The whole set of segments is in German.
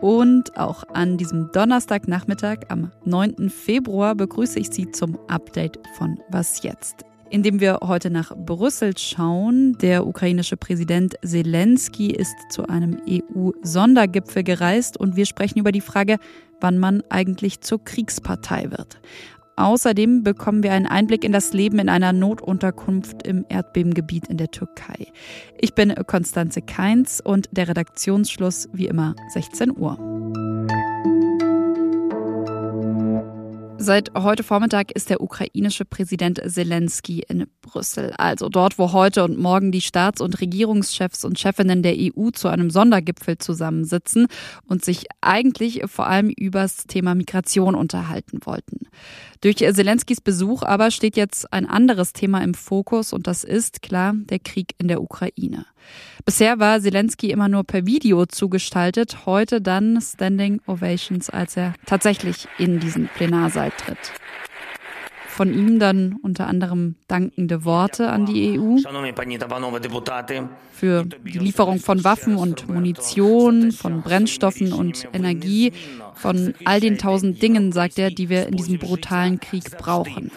Und auch an diesem Donnerstagnachmittag am 9. Februar begrüße ich Sie zum Update von Was jetzt? Indem wir heute nach Brüssel schauen. Der ukrainische Präsident Zelensky ist zu einem EU-Sondergipfel gereist und wir sprechen über die Frage, wann man eigentlich zur Kriegspartei wird. Außerdem bekommen wir einen Einblick in das Leben in einer Notunterkunft im Erdbebengebiet in der Türkei. Ich bin Konstanze Keins und der Redaktionsschluss wie immer 16 Uhr. Seit heute Vormittag ist der ukrainische Präsident Zelensky in Brüssel, also dort, wo heute und morgen die Staats- und Regierungschefs und Chefinnen der EU zu einem Sondergipfel zusammensitzen und sich eigentlich vor allem übers Thema Migration unterhalten wollten. Durch Zelenskys Besuch aber steht jetzt ein anderes Thema im Fokus und das ist klar der Krieg in der Ukraine. Bisher war Zelensky immer nur per Video zugestaltet, heute dann Standing Ovations, als er tatsächlich in diesen Plenarsaal tritt. Von ihm dann unter anderem dankende Worte an die EU für die Lieferung von Waffen und Munition, von Brennstoffen und Energie, von all den tausend Dingen, sagt er, die wir in diesem brutalen Krieg brauchen.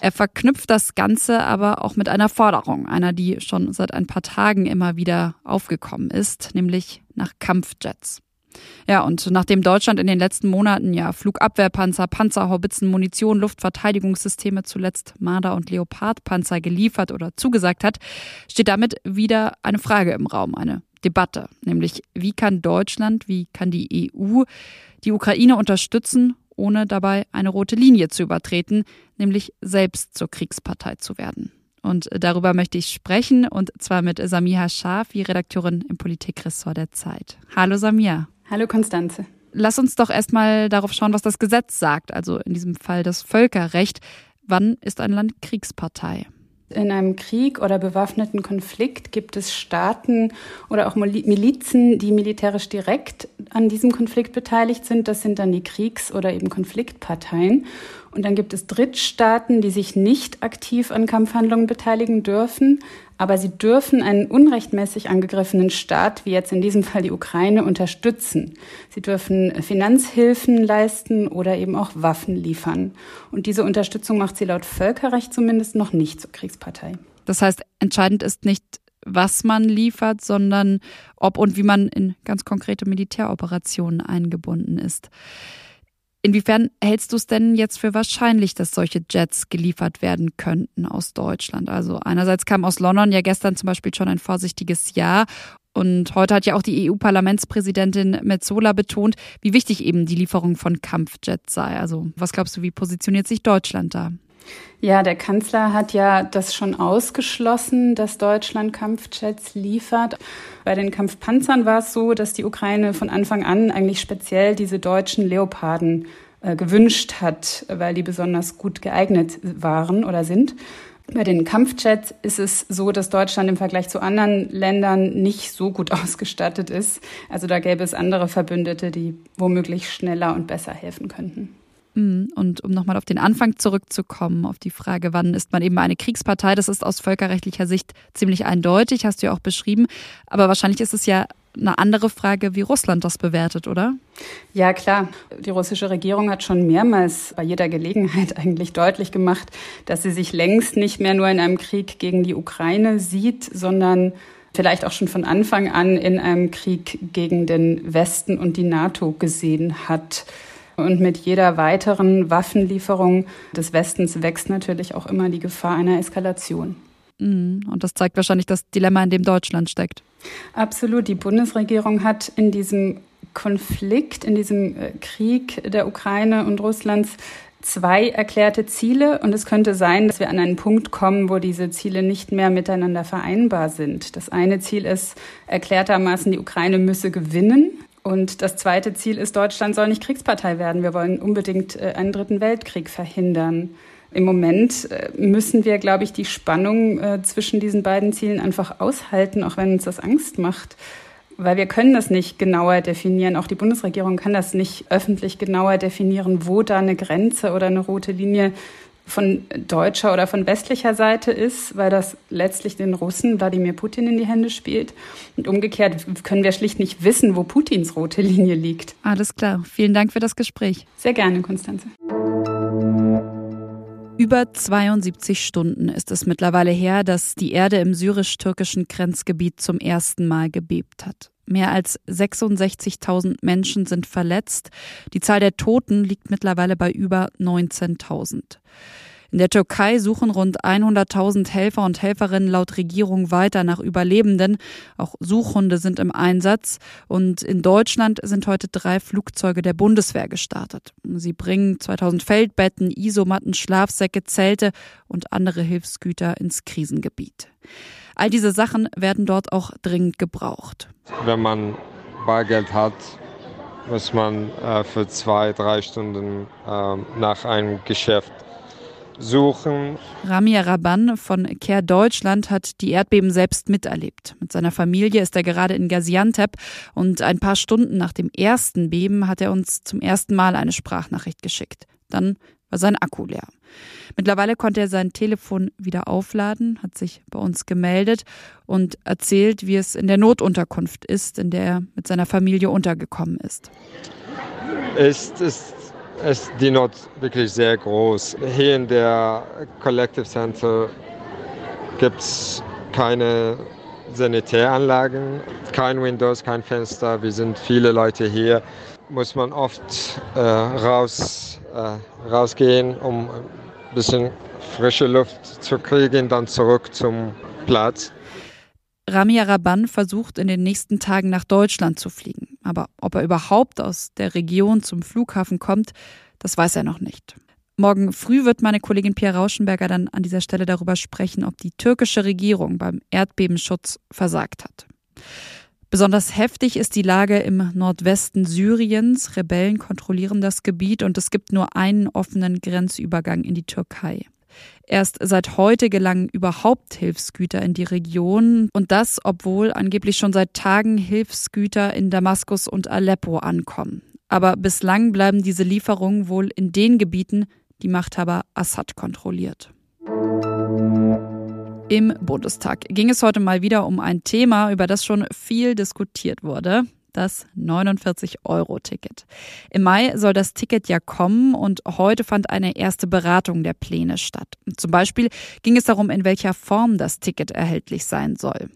Er verknüpft das Ganze aber auch mit einer Forderung, einer, die schon seit ein paar Tagen immer wieder aufgekommen ist, nämlich nach Kampfjets. Ja, und nachdem Deutschland in den letzten Monaten ja Flugabwehrpanzer, Panzerhaubitzen, Munition, Luftverteidigungssysteme, zuletzt Marder- und Leopardpanzer geliefert oder zugesagt hat, steht damit wieder eine Frage im Raum, eine Debatte, nämlich wie kann Deutschland, wie kann die EU die Ukraine unterstützen ohne dabei eine rote Linie zu übertreten, nämlich selbst zur Kriegspartei zu werden. Und darüber möchte ich sprechen, und zwar mit Samia Schaf, Redakteurin im Politikressort der Zeit. Hallo Samia. Hallo Konstanze. Lass uns doch erstmal darauf schauen, was das Gesetz sagt, also in diesem Fall das Völkerrecht. Wann ist ein Land Kriegspartei? In einem Krieg oder bewaffneten Konflikt gibt es Staaten oder auch Milizen, die militärisch direkt an diesem Konflikt beteiligt sind. Das sind dann die Kriegs- oder eben Konfliktparteien. Und dann gibt es Drittstaaten, die sich nicht aktiv an Kampfhandlungen beteiligen dürfen, aber sie dürfen einen unrechtmäßig angegriffenen Staat, wie jetzt in diesem Fall die Ukraine, unterstützen. Sie dürfen Finanzhilfen leisten oder eben auch Waffen liefern. Und diese Unterstützung macht sie laut Völkerrecht zumindest noch nicht zur Kriegspartei. Das heißt, entscheidend ist nicht, was man liefert, sondern ob und wie man in ganz konkrete Militäroperationen eingebunden ist. Inwiefern hältst du es denn jetzt für wahrscheinlich, dass solche Jets geliefert werden könnten aus Deutschland? Also einerseits kam aus London ja gestern zum Beispiel schon ein vorsichtiges Ja. Und heute hat ja auch die EU-Parlamentspräsidentin Metzola betont, wie wichtig eben die Lieferung von Kampfjets sei. Also was glaubst du, wie positioniert sich Deutschland da? Ja, der Kanzler hat ja das schon ausgeschlossen, dass Deutschland Kampfjets liefert. Bei den Kampfpanzern war es so, dass die Ukraine von Anfang an eigentlich speziell diese deutschen Leoparden äh, gewünscht hat, weil die besonders gut geeignet waren oder sind. Bei den Kampfjets ist es so, dass Deutschland im Vergleich zu anderen Ländern nicht so gut ausgestattet ist. Also da gäbe es andere Verbündete, die womöglich schneller und besser helfen könnten. Mhm. Und um nochmal auf den Anfang zurückzukommen, auf die Frage, wann ist man eben eine Kriegspartei, das ist aus völkerrechtlicher Sicht ziemlich eindeutig, hast du ja auch beschrieben. Aber wahrscheinlich ist es ja eine andere Frage, wie Russland das bewertet, oder? Ja, klar. Die russische Regierung hat schon mehrmals bei jeder Gelegenheit eigentlich deutlich gemacht, dass sie sich längst nicht mehr nur in einem Krieg gegen die Ukraine sieht, sondern vielleicht auch schon von Anfang an in einem Krieg gegen den Westen und die NATO gesehen hat. Und mit jeder weiteren Waffenlieferung des Westens wächst natürlich auch immer die Gefahr einer Eskalation. Mhm. Und das zeigt wahrscheinlich das Dilemma, in dem Deutschland steckt. Absolut. Die Bundesregierung hat in diesem Konflikt, in diesem äh, Krieg der Ukraine und Russlands zwei erklärte Ziele und es könnte sein, dass wir an einen Punkt kommen, wo diese Ziele nicht mehr miteinander vereinbar sind. Das eine Ziel ist erklärtermaßen, die Ukraine müsse gewinnen und das zweite Ziel ist, Deutschland soll nicht Kriegspartei werden. Wir wollen unbedingt äh, einen dritten Weltkrieg verhindern. Im Moment äh, müssen wir, glaube ich, die Spannung äh, zwischen diesen beiden Zielen einfach aushalten, auch wenn uns das Angst macht. Weil wir können das nicht genauer definieren. Auch die Bundesregierung kann das nicht öffentlich genauer definieren, wo da eine Grenze oder eine rote Linie von deutscher oder von westlicher Seite ist, weil das letztlich den Russen Wladimir Putin in die Hände spielt. Und umgekehrt können wir schlicht nicht wissen, wo Putins rote Linie liegt. Alles klar. Vielen Dank für das Gespräch. Sehr gerne, Konstanze. Über 72 Stunden ist es mittlerweile her, dass die Erde im syrisch-türkischen Grenzgebiet zum ersten Mal gebebt hat. Mehr als 66.000 Menschen sind verletzt. Die Zahl der Toten liegt mittlerweile bei über 19.000. In der Türkei suchen rund 100.000 Helfer und Helferinnen laut Regierung weiter nach Überlebenden. Auch Suchhunde sind im Einsatz. Und in Deutschland sind heute drei Flugzeuge der Bundeswehr gestartet. Sie bringen 2000 Feldbetten, Isomatten, Schlafsäcke, Zelte und andere Hilfsgüter ins Krisengebiet. All diese Sachen werden dort auch dringend gebraucht. Wenn man Bargeld hat, muss man äh, für zwei, drei Stunden äh, nach einem Geschäft suchen. Ramia Raban von Care Deutschland hat die Erdbeben selbst miterlebt. Mit seiner Familie ist er gerade in Gaziantep und ein paar Stunden nach dem ersten Beben hat er uns zum ersten Mal eine Sprachnachricht geschickt. Dann war sein Akku leer. Mittlerweile konnte er sein Telefon wieder aufladen, hat sich bei uns gemeldet und erzählt, wie es in der Notunterkunft ist, in der er mit seiner Familie untergekommen ist. Es ist ist die Not wirklich sehr groß. Hier in der Collective Center gibt es keine Sanitäranlagen, kein Windows, kein Fenster. Wir sind viele Leute hier. Muss man oft äh, raus, äh, rausgehen, um ein bisschen frische Luft zu kriegen, dann zurück zum Platz. Ramia Raban versucht in den nächsten Tagen nach Deutschland zu fliegen. Aber ob er überhaupt aus der Region zum Flughafen kommt, das weiß er noch nicht. Morgen früh wird meine Kollegin Pia Rauschenberger dann an dieser Stelle darüber sprechen, ob die türkische Regierung beim Erdbebenschutz versagt hat. Besonders heftig ist die Lage im Nordwesten Syriens. Rebellen kontrollieren das Gebiet und es gibt nur einen offenen Grenzübergang in die Türkei. Erst seit heute gelangen überhaupt Hilfsgüter in die Region und das, obwohl angeblich schon seit Tagen Hilfsgüter in Damaskus und Aleppo ankommen. Aber bislang bleiben diese Lieferungen wohl in den Gebieten, die Machthaber Assad kontrolliert. Im Bundestag ging es heute mal wieder um ein Thema, über das schon viel diskutiert wurde, das 49-Euro-Ticket. Im Mai soll das Ticket ja kommen und heute fand eine erste Beratung der Pläne statt. Zum Beispiel ging es darum, in welcher Form das Ticket erhältlich sein soll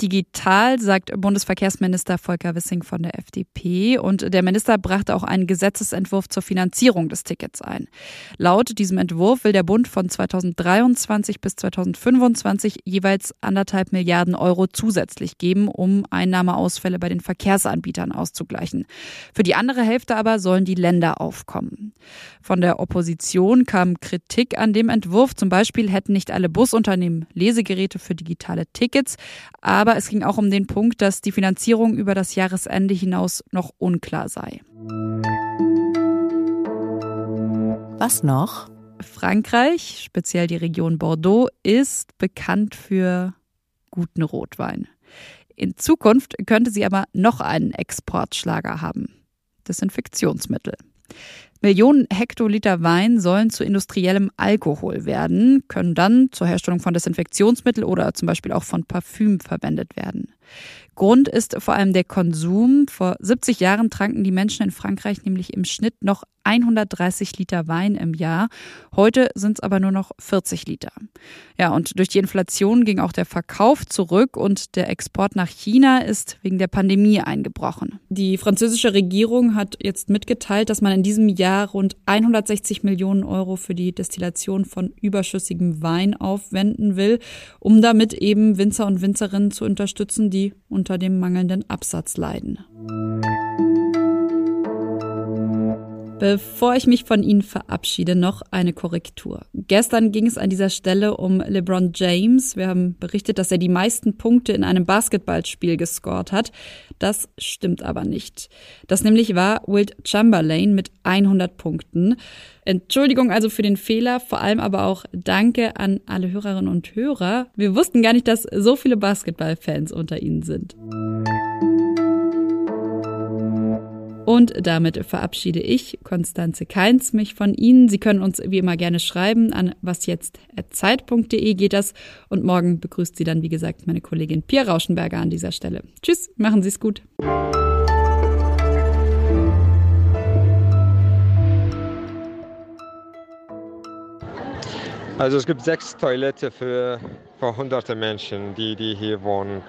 digital, sagt Bundesverkehrsminister Volker Wissing von der FDP. Und der Minister brachte auch einen Gesetzesentwurf zur Finanzierung des Tickets ein. Laut diesem Entwurf will der Bund von 2023 bis 2025 jeweils anderthalb Milliarden Euro zusätzlich geben, um Einnahmeausfälle bei den Verkehrsanbietern auszugleichen. Für die andere Hälfte aber sollen die Länder aufkommen. Von der Opposition kam Kritik an dem Entwurf. Zum Beispiel hätten nicht alle Busunternehmen Lesegeräte für digitale Tickets. Aber es ging auch um den Punkt, dass die Finanzierung über das Jahresende hinaus noch unklar sei. Was noch? Frankreich, speziell die Region Bordeaux, ist bekannt für guten Rotwein. In Zukunft könnte sie aber noch einen Exportschlager haben. Desinfektionsmittel. Millionen Hektoliter Wein sollen zu industriellem Alkohol werden, können dann zur Herstellung von Desinfektionsmittel oder zum Beispiel auch von Parfüm verwendet werden. Grund ist vor allem der Konsum. Vor 70 Jahren tranken die Menschen in Frankreich nämlich im Schnitt noch 130 Liter Wein im Jahr. Heute sind es aber nur noch 40 Liter. Ja, und durch die Inflation ging auch der Verkauf zurück und der Export nach China ist wegen der Pandemie eingebrochen. Die französische Regierung hat jetzt mitgeteilt, dass man in diesem Jahr rund 160 Millionen Euro für die Destillation von überschüssigem Wein aufwenden will, um damit eben Winzer und Winzerinnen zu unterstützen, die unter dem mangelnden Absatz leiden. Bevor ich mich von Ihnen verabschiede, noch eine Korrektur. Gestern ging es an dieser Stelle um LeBron James. Wir haben berichtet, dass er die meisten Punkte in einem Basketballspiel gescored hat. Das stimmt aber nicht. Das nämlich war Wilt Chamberlain mit 100 Punkten. Entschuldigung also für den Fehler, vor allem aber auch Danke an alle Hörerinnen und Hörer. Wir wussten gar nicht, dass so viele Basketballfans unter Ihnen sind. Und damit verabschiede ich, Konstanze Keins, mich von Ihnen. Sie können uns wie immer gerne schreiben an wasjetzt.zeit.de geht das. Und morgen begrüßt Sie dann, wie gesagt, meine Kollegin Pia Rauschenberger an dieser Stelle. Tschüss, machen Sie es gut. Also es gibt sechs Toiletten für, für hunderte Menschen, die, die hier wohnen.